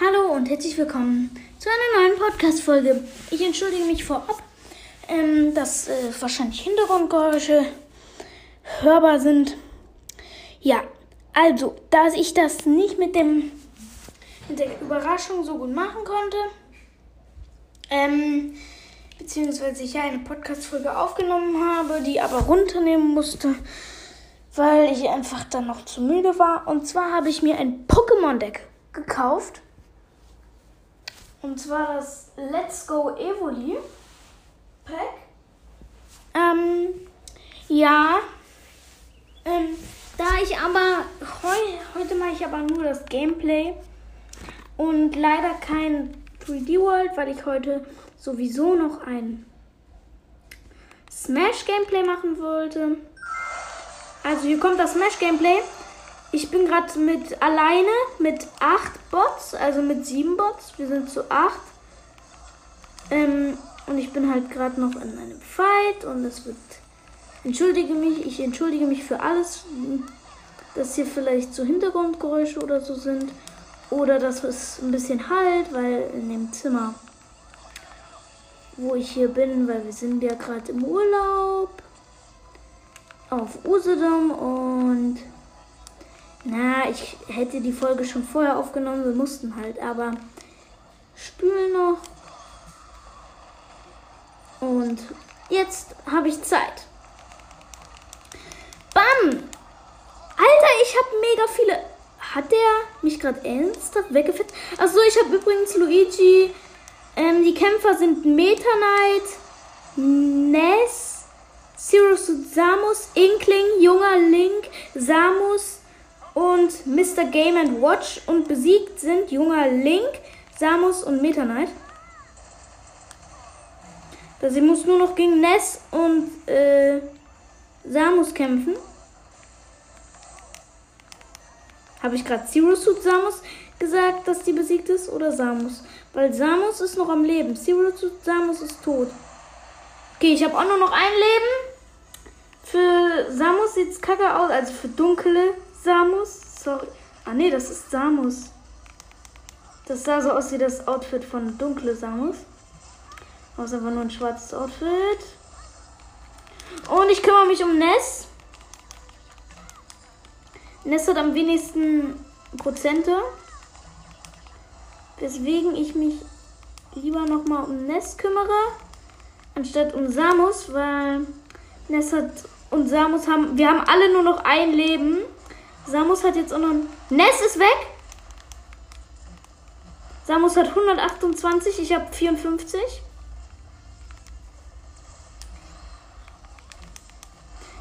Hallo und herzlich willkommen zu einer neuen Podcast-Folge. Ich entschuldige mich vorab, ähm, dass äh, wahrscheinlich Hintergrundgeräusche hörbar sind. Ja, also, da ich das nicht mit dem mit der Überraschung so gut machen konnte, ähm, beziehungsweise ich ja eine Podcast-Folge aufgenommen habe, die aber runternehmen musste, weil ich einfach dann noch zu müde war. Und zwar habe ich mir ein Pokémon-Deck gekauft. Und zwar das Let's Go Evoli Pack. Ähm, ja. Ähm, da ich aber heu, heute mache ich aber nur das Gameplay und leider kein 3D World, weil ich heute sowieso noch ein Smash Gameplay machen wollte. Also hier kommt das Smash Gameplay. Ich bin gerade mit alleine mit acht Bots, also mit sieben Bots. Wir sind zu acht. Ähm, und ich bin halt gerade noch in einem Fight und es wird. Entschuldige mich, ich entschuldige mich für alles, dass hier vielleicht so Hintergrundgeräusche oder so sind. Oder dass es ein bisschen halt, weil in dem Zimmer, wo ich hier bin, weil wir sind ja gerade im Urlaub auf Usedom und na, ich hätte die Folge schon vorher aufgenommen, wir mussten halt, aber spülen noch. Und jetzt habe ich Zeit. Bam! Alter, ich habe mega viele. Hat der mich gerade ernsthaft weggefetzt? Achso, ich habe übrigens Luigi. Ähm, die Kämpfer sind Meta Knight, Ness, Zero Samus, Inkling, junger Link, Samus, und Mr. Game and Watch und besiegt sind junger Link, Samus und Meta Knight. Sie muss nur noch gegen Ness und äh, Samus kämpfen. Habe ich gerade Zero Suit Samus gesagt, dass die besiegt ist oder Samus? Weil Samus ist noch am Leben. Zero Suit Samus ist tot. Okay, ich habe auch nur noch ein Leben. Für Samus sieht es kacke aus, also für dunkle Samus? Sorry. Ah nee, das ist Samus. Das sah so aus wie das Outfit von dunkle Samus. Aber nur ein schwarzes Outfit. Und ich kümmere mich um Ness. Ness hat am wenigsten Prozente. Weswegen ich mich lieber nochmal um Ness kümmere. Anstatt um Samus, weil Ness hat und Samus haben. Wir haben alle nur noch ein Leben. Samus hat jetzt auch noch. Ness ist weg. Samus hat 128, ich habe 54.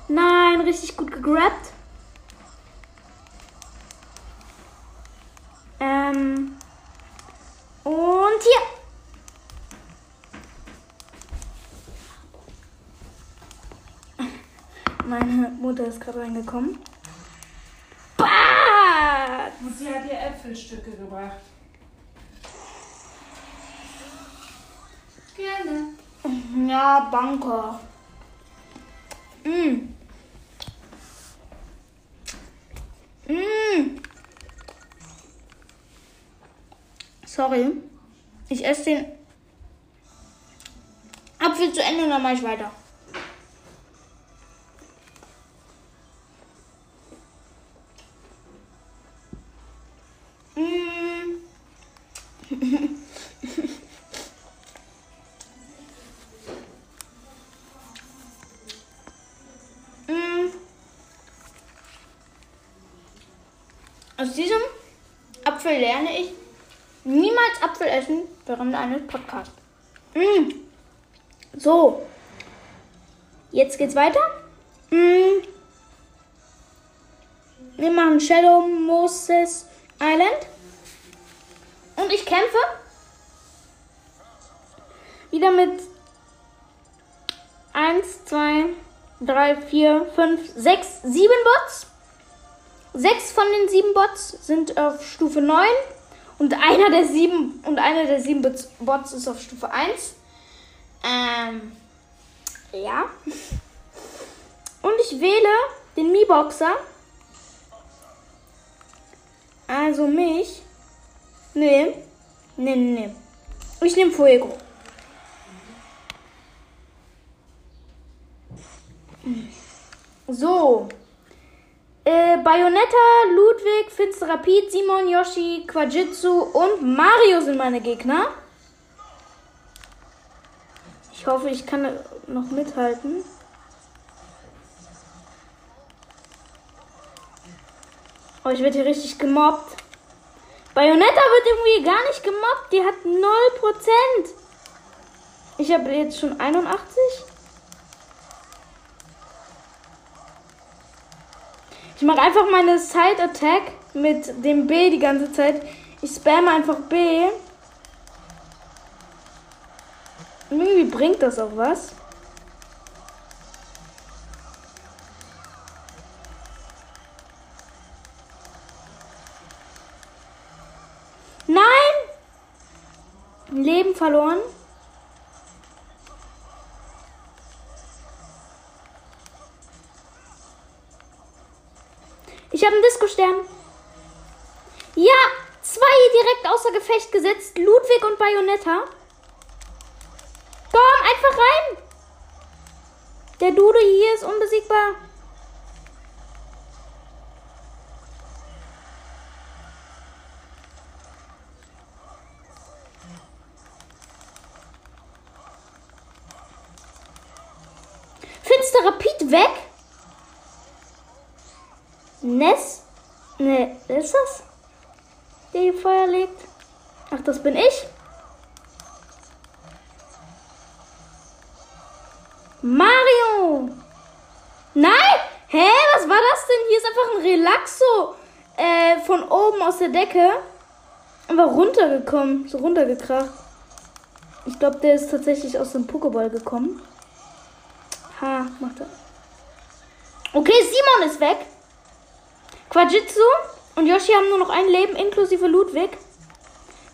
Nein, richtig gut gegrabt. Ähm. Und hier. Meine Mutter ist gerade reingekommen. Und sie hat ihr Äpfelstücke gebracht. Gerne. Ja, danke. Mm. Mm. Sorry. Ich esse den Apfel zu Ende und dann mache ich weiter. Aus diesem Apfel lerne ich niemals Apfel essen während eines Podcasts. Mm. So. Jetzt geht's weiter. Mm. Wir machen Shadow Moses Island. Und ich kämpfe wieder mit 1, 2, 3, 4, 5, 6, 7 Bots. Sechs von den sieben Bots sind auf Stufe 9 und einer der sieben und einer der sieben Bots ist auf Stufe 1. Ähm, ja. Und ich wähle den Mi-Boxer. Also mich. Nee. Nee, nee, nee. Ich nehme Fuego. So. Äh, Bayonetta, Ludwig, Finsterer Pete, Simon, Yoshi, Quajitsu und Mario sind meine Gegner. Ich hoffe, ich kann noch mithalten. Oh, ich werde hier richtig gemobbt. Bayonetta wird irgendwie gar nicht gemobbt. Die hat 0%. Ich habe jetzt schon 81. Ich mache einfach meine Side Attack mit dem B die ganze Zeit. Ich spamme einfach B. Und irgendwie bringt das auch was. Nein! Leben verloren. Gefecht gesetzt. Ludwig und Bayonetta. Komm, einfach rein. Der Dude hier ist unbesiegbar. Finsterer Piet weg. Ness? Ne, ist das? Der hier Feuer legt. Ach, das bin ich. Mario! Nein! Hä? Was war das denn? Hier ist einfach ein Relaxo äh, von oben aus der Decke. Aber runtergekommen. So runtergekracht. Ich glaube, der ist tatsächlich aus dem Pokéball gekommen. Ha, macht er. Okay, Simon ist weg. Quajitsu und Yoshi haben nur noch ein Leben, inklusive Ludwig.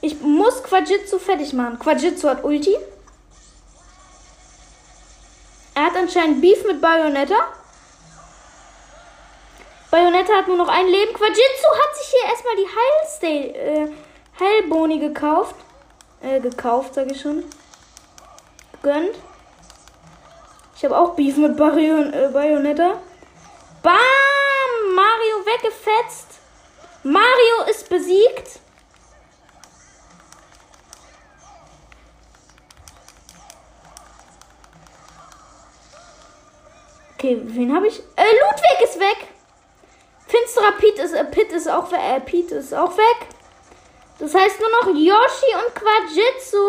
Ich muss Quajitsu fertig machen. Quajitsu hat Ulti. Er hat anscheinend Beef mit Bayonetta. Bayonetta hat nur noch ein Leben. Quajitsu hat sich hier erstmal die Heilstay, äh, Heilboni gekauft. Äh, gekauft, sag ich schon. Gönnt. Ich habe auch Beef mit Bayon äh, Bayonetta. Bam! Mario weggefetzt. Mario ist besiegt. Okay, wen habe ich? Äh, Ludwig ist weg. Finsterer Pete ist, äh, Pit ist auch weg. Äh, Pete ist auch weg. Das heißt nur noch Yoshi und Quajitsu.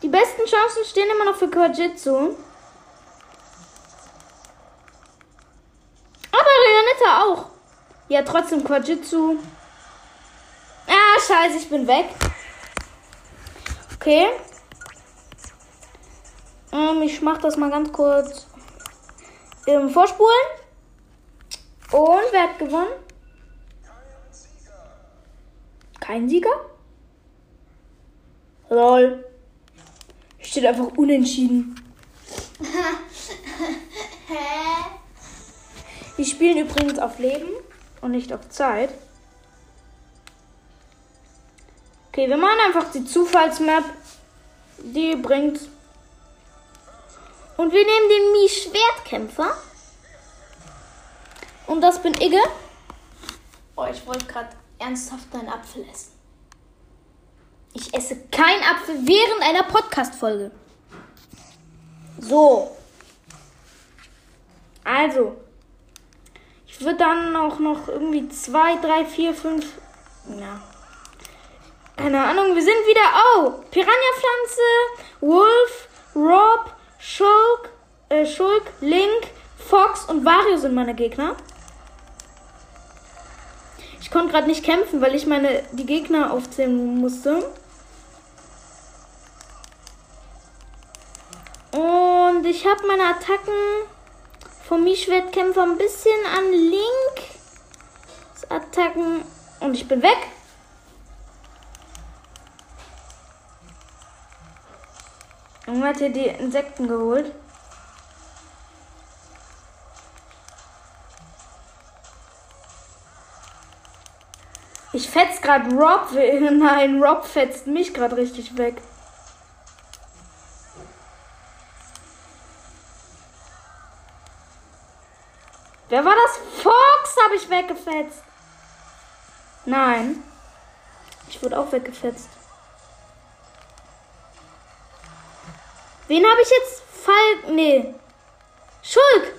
Die besten Chancen stehen immer noch für Quajitsu. Aber Leonetta auch. Ja, trotzdem Quajitsu. Ah, scheiße, ich bin weg. Okay. Ähm, ich mach das mal ganz kurz im Vorspulen. Und wer hat gewonnen? Kein Sieger? Lol. Steht einfach unentschieden. Die spielen übrigens auf Leben und nicht auf Zeit. Okay, wir machen einfach die Zufallsmap. Die bringt. Und wir nehmen den Mi-Schwertkämpfer. Und das bin Igge. Oh, ich wollte gerade ernsthaft einen Apfel essen. Ich esse keinen Apfel während einer Podcast-Folge. So. Also. Ich würde dann auch noch irgendwie zwei, drei, vier, fünf. Ja. Keine Ahnung, wir sind wieder. Oh! Piranha-Pflanze, Wolf, Rob, Shulk, äh, Shulk, Link, Fox und Wario sind meine Gegner. Ich konnte gerade nicht kämpfen, weil ich meine die Gegner aufzählen musste. Und ich habe meine Attacken vom Mischwertkämpfer ein bisschen an Link. Attacken. Und ich bin weg. Junge hat hier die Insekten geholt. Ich fetz gerade Rob. Nein, Rob fetzt mich gerade richtig weg. Wer war das? Fox habe ich weggefetzt. Nein. Ich wurde auch weggefetzt. Wen habe ich jetzt? Fall. Nee. Schulk.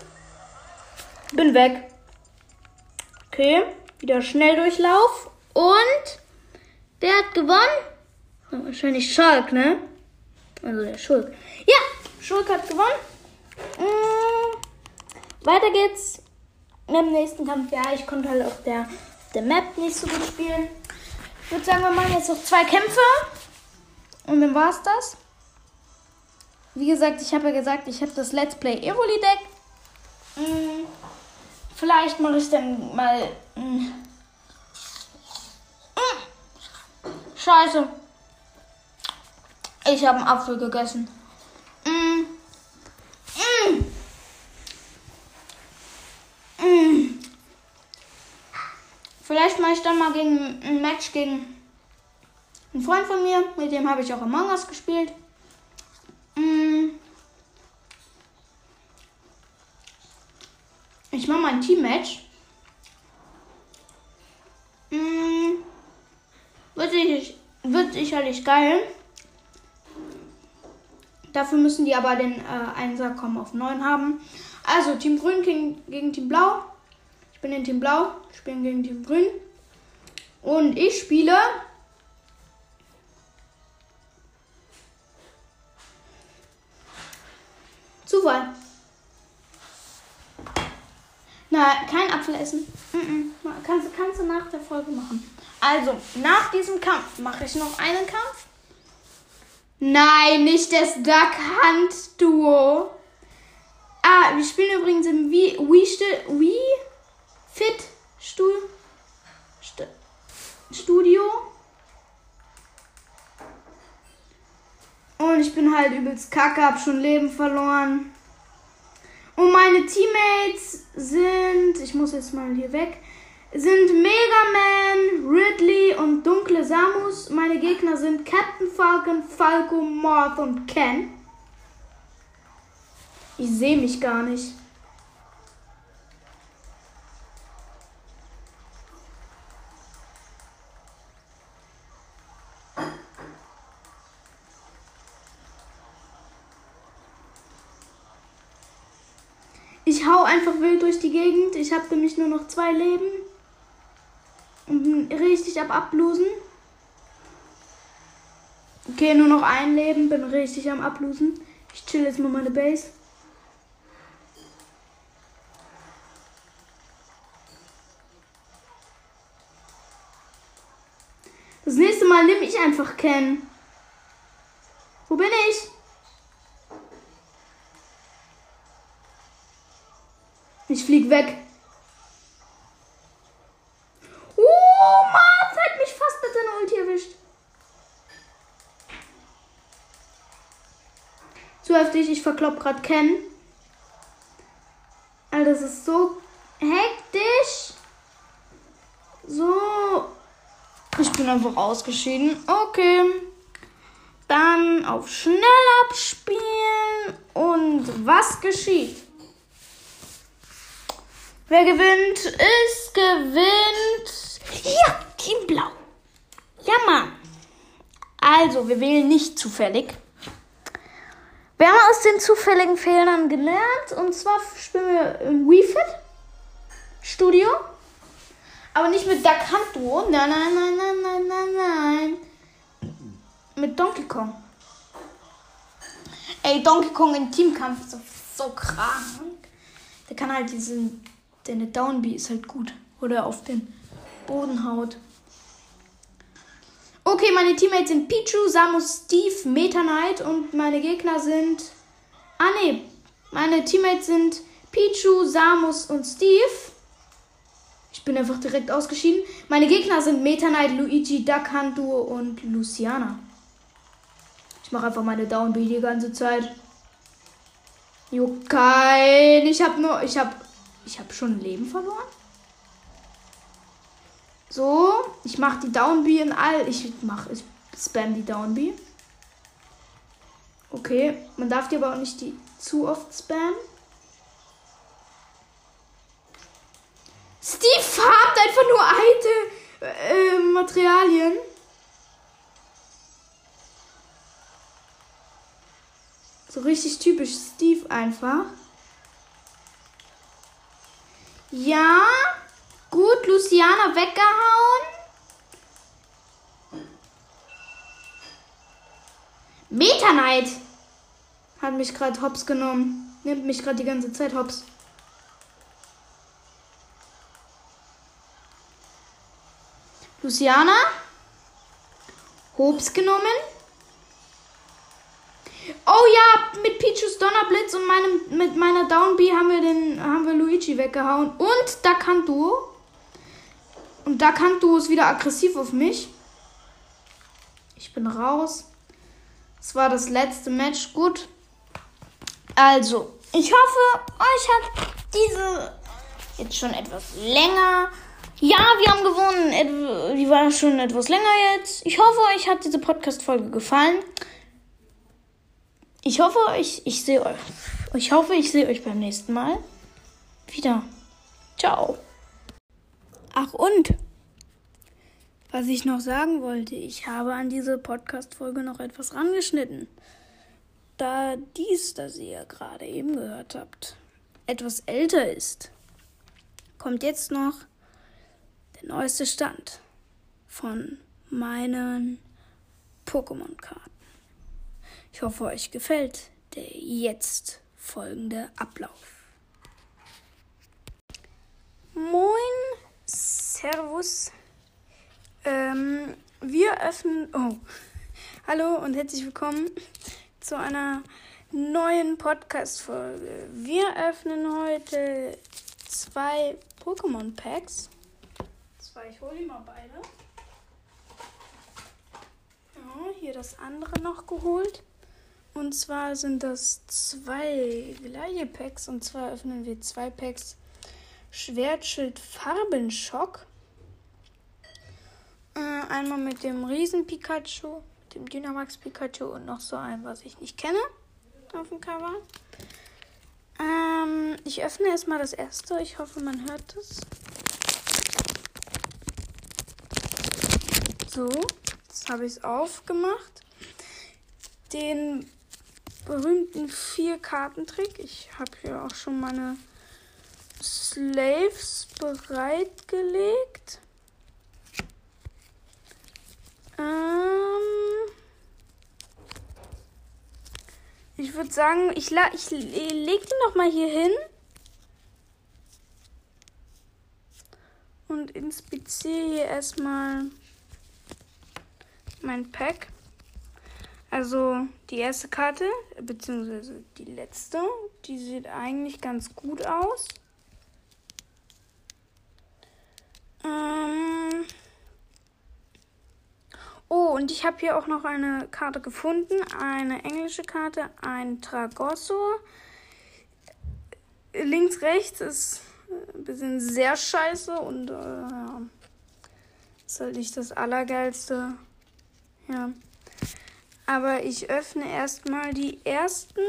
Bin weg. Okay. Wieder Schnelldurchlauf. Und wer hat gewonnen? Wahrscheinlich Schulk, ne? Also der Schulk. Ja, Schulk hat gewonnen. Mm, weiter geht's im nächsten Kampf. Ja, ich konnte halt auf der, der Map nicht so gut spielen. Ich würde sagen, wir machen jetzt noch zwei Kämpfe. Und dann war's das. Wie gesagt, ich habe ja gesagt, ich habe das Let's Play Evoli Deck. Hm, vielleicht mache ich dann mal. Hm. Scheiße. Ich habe einen Apfel gegessen. Mm. Mm. Mm. Vielleicht mache ich dann mal gegen ein Match gegen einen Freund von mir, mit dem habe ich auch Among Us gespielt. Mm. Ich mache mal ein Team-Match. Mm. Wird, sicherlich, wird sicherlich geil. Dafür müssen die aber den äh, Einser kommen auf 9 haben. Also Team Grün gegen, gegen Team Blau. Ich bin in Team Blau, ich bin gegen Team Grün. Und ich spiele Zufall. Na, kein Apfel essen. Mm -mm. Kannst, kannst du nach der Folge machen. Also, nach diesem Kampf mache ich noch einen Kampf. Nein, nicht das Duck Hunt Duo. Ah, wir spielen übrigens im Wii, Wii, Wii Fit Stu, St Studio. Ich bin halt übelst kacke, hab schon Leben verloren. Und meine Teammates sind, ich muss jetzt mal hier weg, sind Mega Man, Ridley und Dunkle Samus. Meine Gegner sind Captain Falcon, Falco, Moth und Ken. Ich sehe mich gar nicht. Einfach wild durch die Gegend. Ich habe nämlich nur noch zwei Leben. Und bin richtig ab Ablosen. Okay, nur noch ein Leben. Bin richtig am Ablosen. Ich chill jetzt mal meine Base. Das nächste Mal nehme ich einfach Ken. Wo bin ich? Ich flieg weg. Oh, Mats hat mich fast mit seiner Ulti erwischt. Zu heftig, ich verklopp grad Ken. Alter, das ist so hektisch. So. Ich bin einfach ausgeschieden. Okay. Dann auf schnell abspielen. Und was geschieht? Wer gewinnt, ist gewinnt. Ja, Team Blau. Ja, Mann. Also, wir wählen nicht zufällig. Wir haben aus den zufälligen Fehlern gelernt. Und zwar spielen wir im Wii Fit Studio. Aber nicht mit Duck Hunt Duo. Nein, nein, nein, nein, nein, nein, nein. Mit Donkey Kong. Ey, Donkey Kong im Teamkampf ist so, so krank. Der kann halt diesen Deine Downbee ist halt gut. Oder auf den Boden haut. Okay, meine Teammates sind Pichu, Samus, Steve, Meta Knight und meine Gegner sind. Ah ne, meine Teammates sind Pichu, Samus und Steve. Ich bin einfach direkt ausgeschieden. Meine Gegner sind Meta Knight, Luigi, Duck Hunt Duo und Luciana. Ich mache einfach meine Downbeat die ganze Zeit. Juckt kein. Ich habe nur. Ich habe ich habe schon ein Leben verloren? So, ich mache die Downbee in all. Ich mach, ich spam die Downbee. Okay, man darf die aber auch nicht die zu oft spammen. Steve farbt einfach nur alte äh, Materialien. So richtig typisch Steve einfach. Ja, gut, Luciana weggehauen. Meta Knight hat mich gerade hops genommen. Nimmt mich gerade die ganze Zeit hops. Luciana. Hops genommen. Oh ja, mit Pichus Donnerblitz und meinem, mit meiner Downbee haben wir den haben wir Luigi weggehauen. Und da kann du. Und da kann du ist wieder aggressiv auf mich. Ich bin raus. Es war das letzte Match. Gut. Also, ich hoffe, euch hat diese jetzt schon etwas länger. Ja, wir haben gewonnen. Die war schon etwas länger jetzt. Ich hoffe, euch hat diese Podcast-Folge gefallen. Ich hoffe, ich, ich sehe euch. Ich hoffe, ich sehe euch beim nächsten Mal wieder. Ciao. Ach und, was ich noch sagen wollte, ich habe an diese Podcast-Folge noch etwas rangeschnitten. Da dies, das ihr gerade eben gehört habt, etwas älter ist, kommt jetzt noch der neueste Stand von meinen Pokémon-Karten. Ich hoffe, euch gefällt der jetzt folgende Ablauf. Moin, Servus. Ähm, wir öffnen. Oh, hallo und herzlich willkommen zu einer neuen Podcast-Folge. Wir öffnen heute zwei Pokémon-Packs. Zwei, ich hole die mal beide. Ja, hier das andere noch geholt. Und zwar sind das zwei gleiche Packs. Und zwar öffnen wir zwei Packs Schwertschild Farbenschock. Äh, einmal mit dem Riesen Pikachu, dem Dynamax Pikachu und noch so ein, was ich nicht kenne auf dem Cover. Ähm, ich öffne erstmal das erste. Ich hoffe, man hört es. So, jetzt habe ich es aufgemacht. Den berühmten Vier-Karten-Trick. Ich habe hier auch schon meine Slaves bereitgelegt. Ähm ich würde sagen, ich, la ich leg die noch mal hier hin. Und inspiziere hier erstmal mein Pack. Also die erste Karte, beziehungsweise die letzte, die sieht eigentlich ganz gut aus. Ähm oh, und ich habe hier auch noch eine Karte gefunden. Eine englische Karte, ein Tragosso. Links, rechts ist ein bisschen sehr scheiße und äh, ist halt nicht das Allergeilste. Ja. Aber ich öffne erstmal die ersten.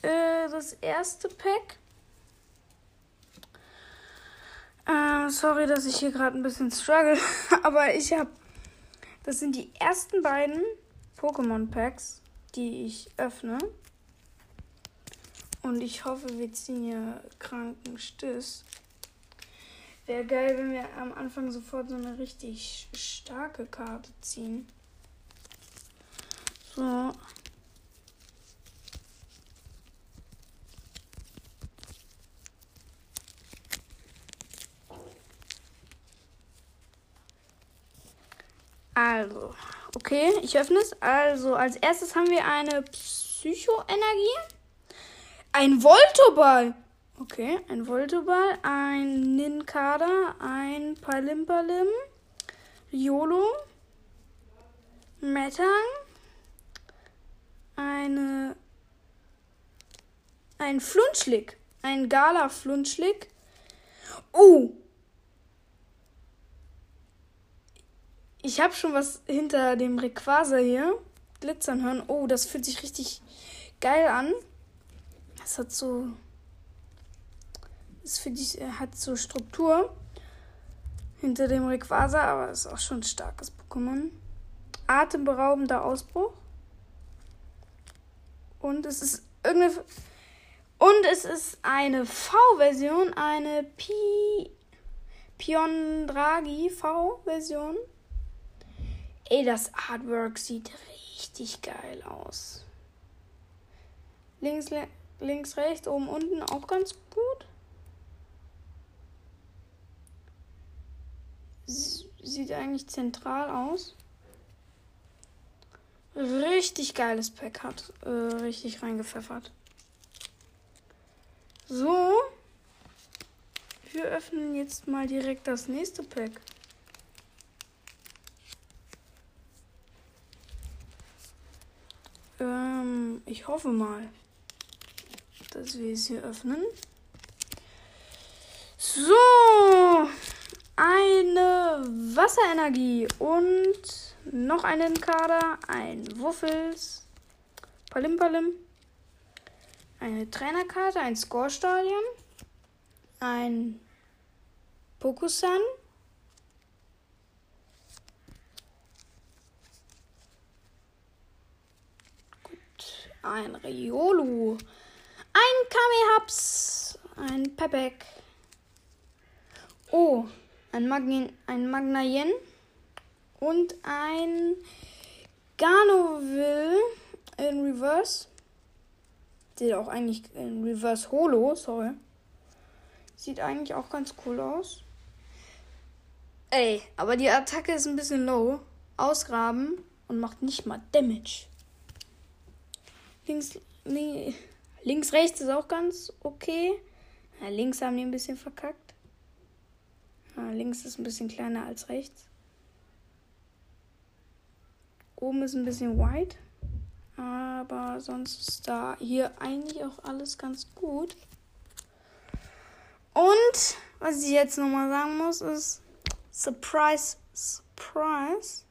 Äh, das erste Pack. Äh, sorry, dass ich hier gerade ein bisschen struggle. Aber ich habe. Das sind die ersten beiden Pokémon Packs, die ich öffne. Und ich hoffe, wir ziehen hier kranken Stiss. Wäre geil, wenn wir am Anfang sofort so eine richtig starke Karte ziehen. So. Also, okay, ich öffne es. Also, als erstes haben wir eine Psychoenergie. Ein Voltoball. Okay, ein Voltoball, ein Ninkada, ein Palimpalim, Yolo, Metang, eine, ein Flunschlick, ein Gala-Flunschlick. Oh! Ich habe schon was hinter dem Requaser hier glitzern hören. Oh, das fühlt sich richtig geil an. Das hat so. Das fühlt sich, äh, hat so Struktur hinter dem Rayquaza, aber ist auch schon ein starkes Pokémon. Atemberaubender Ausbruch. Und es ist irgendeine. Und es ist eine V-Version, eine Pi Pion Draghi V-Version. Ey, das Artwork sieht richtig geil aus. Links, links, rechts, oben, unten auch ganz gut. Sieht eigentlich zentral aus. Richtig geiles Pack hat äh, richtig reingepfeffert. So. Wir öffnen jetzt mal direkt das nächste Pack. Ähm, ich hoffe mal, dass wir es hier öffnen. So, Wasserenergie und noch einen Kader, ein Wuffels, Palim Palim, eine Trainerkarte, ein Score-Stadion, ein Pokusan, Gut, ein Riolu, ein Kamehaps, ein Pepek, oh, ein, Magni ein Magnayen und ein Garnoville in Reverse. Sieht auch eigentlich in Reverse Holo, sorry. Sieht eigentlich auch ganz cool aus. Ey, aber die Attacke ist ein bisschen low. Ausgraben und macht nicht mal Damage. Links, nee, links, rechts ist auch ganz okay. Ja, links haben die ein bisschen verkackt. Ja, links ist ein bisschen kleiner als rechts. Oben ist ein bisschen white. Aber sonst ist da hier eigentlich auch alles ganz gut. Und was ich jetzt nochmal sagen muss, ist Surprise, Surprise.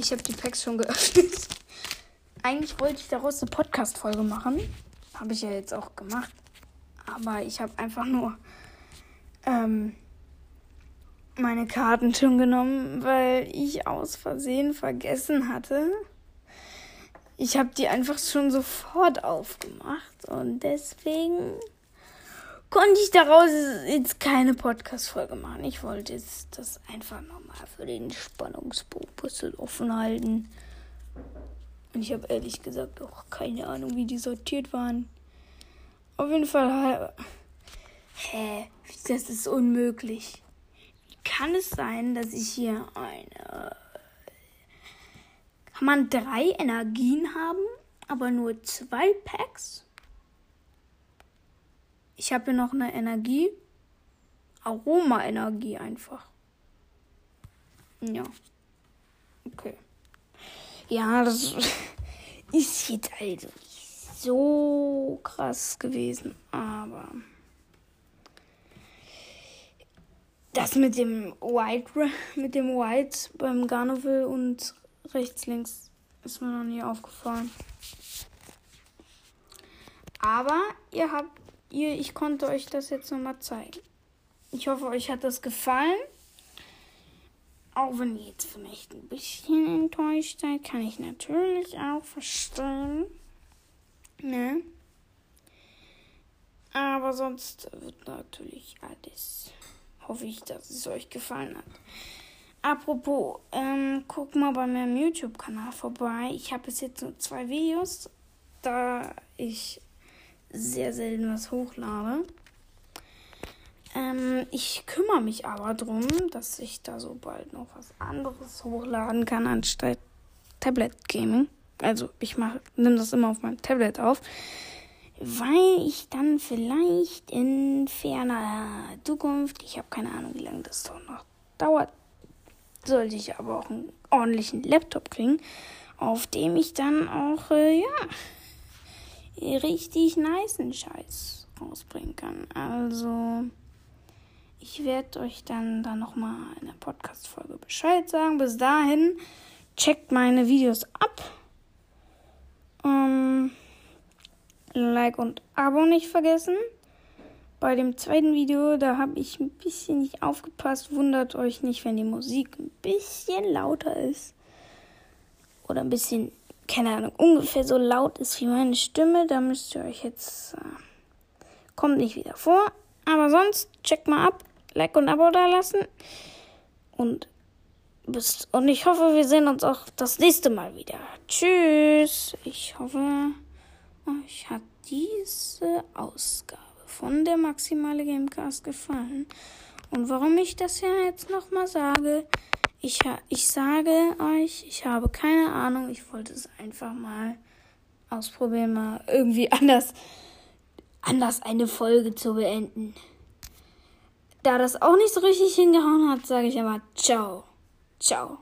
Ich habe die Packs schon geöffnet. Eigentlich wollte ich daraus eine Podcast-Folge machen. Habe ich ja jetzt auch gemacht. Aber ich habe einfach nur ähm, meine Karten schon genommen, weil ich aus Versehen vergessen hatte. Ich habe die einfach schon sofort aufgemacht und deswegen konnte ich daraus jetzt keine Podcast-Folge machen. Ich wollte jetzt das einfach nochmal für den Spannungsbogen offen halten. Und ich habe ehrlich gesagt auch keine Ahnung, wie die sortiert waren. Auf jeden Fall. Hä? Das ist unmöglich. Wie kann es sein, dass ich hier eine. Kann man drei Energien haben, aber nur zwei Packs? Ich habe hier noch eine Energie. Aroma-Energie einfach. Ja. Okay. Ja, das ist jetzt also so krass gewesen, aber das mit dem White, mit dem White beim Garnovel und rechts links ist mir noch nie aufgefallen. Aber ihr habt, ihr, ich konnte euch das jetzt nochmal zeigen. Ich hoffe, euch hat das gefallen. Auch wenn ihr jetzt vielleicht ein bisschen enttäuscht seid, kann ich natürlich auch verstehen. Ne? Aber sonst wird natürlich alles hoffe ich, dass es euch gefallen hat. Apropos, ähm, guck mal bei meinem YouTube-Kanal vorbei. Ich habe bis jetzt nur zwei Videos, da ich sehr selten was hochlade. Ähm, ich kümmere mich aber darum, dass ich da so bald noch was anderes hochladen kann anstatt Tablet Gaming. Also ich mache, nehme das immer auf meinem Tablet auf weil ich dann vielleicht in ferner Zukunft, ich habe keine Ahnung, wie lange das doch noch dauert, sollte ich aber auch einen ordentlichen Laptop kriegen, auf dem ich dann auch, äh, ja, richtig niceen Scheiß rausbringen kann. Also, ich werde euch dann da nochmal in der Podcast-Folge Bescheid sagen. Bis dahin, checkt meine Videos ab. Ähm, like und Abo nicht vergessen. Bei dem zweiten Video, da habe ich ein bisschen nicht aufgepasst. Wundert euch nicht, wenn die Musik ein bisschen lauter ist. Oder ein bisschen, keine Ahnung, ungefähr so laut ist wie meine Stimme. Da müsst ihr euch jetzt. Äh, kommt nicht wieder vor. Aber sonst, checkt mal ab. Like und Abo da lassen. Und bis. Und ich hoffe, wir sehen uns auch das nächste Mal wieder. Tschüss. Ich hoffe, euch hat diese Ausgabe von der Maximale Gamecast gefallen. Und warum ich das ja jetzt nochmal sage, ich, ich sage euch, ich habe keine Ahnung, ich wollte es einfach mal ausprobieren, mal irgendwie anders, anders eine Folge zu beenden. Da das auch nicht so richtig hingehauen hat, sage ich aber ciao. Ciao.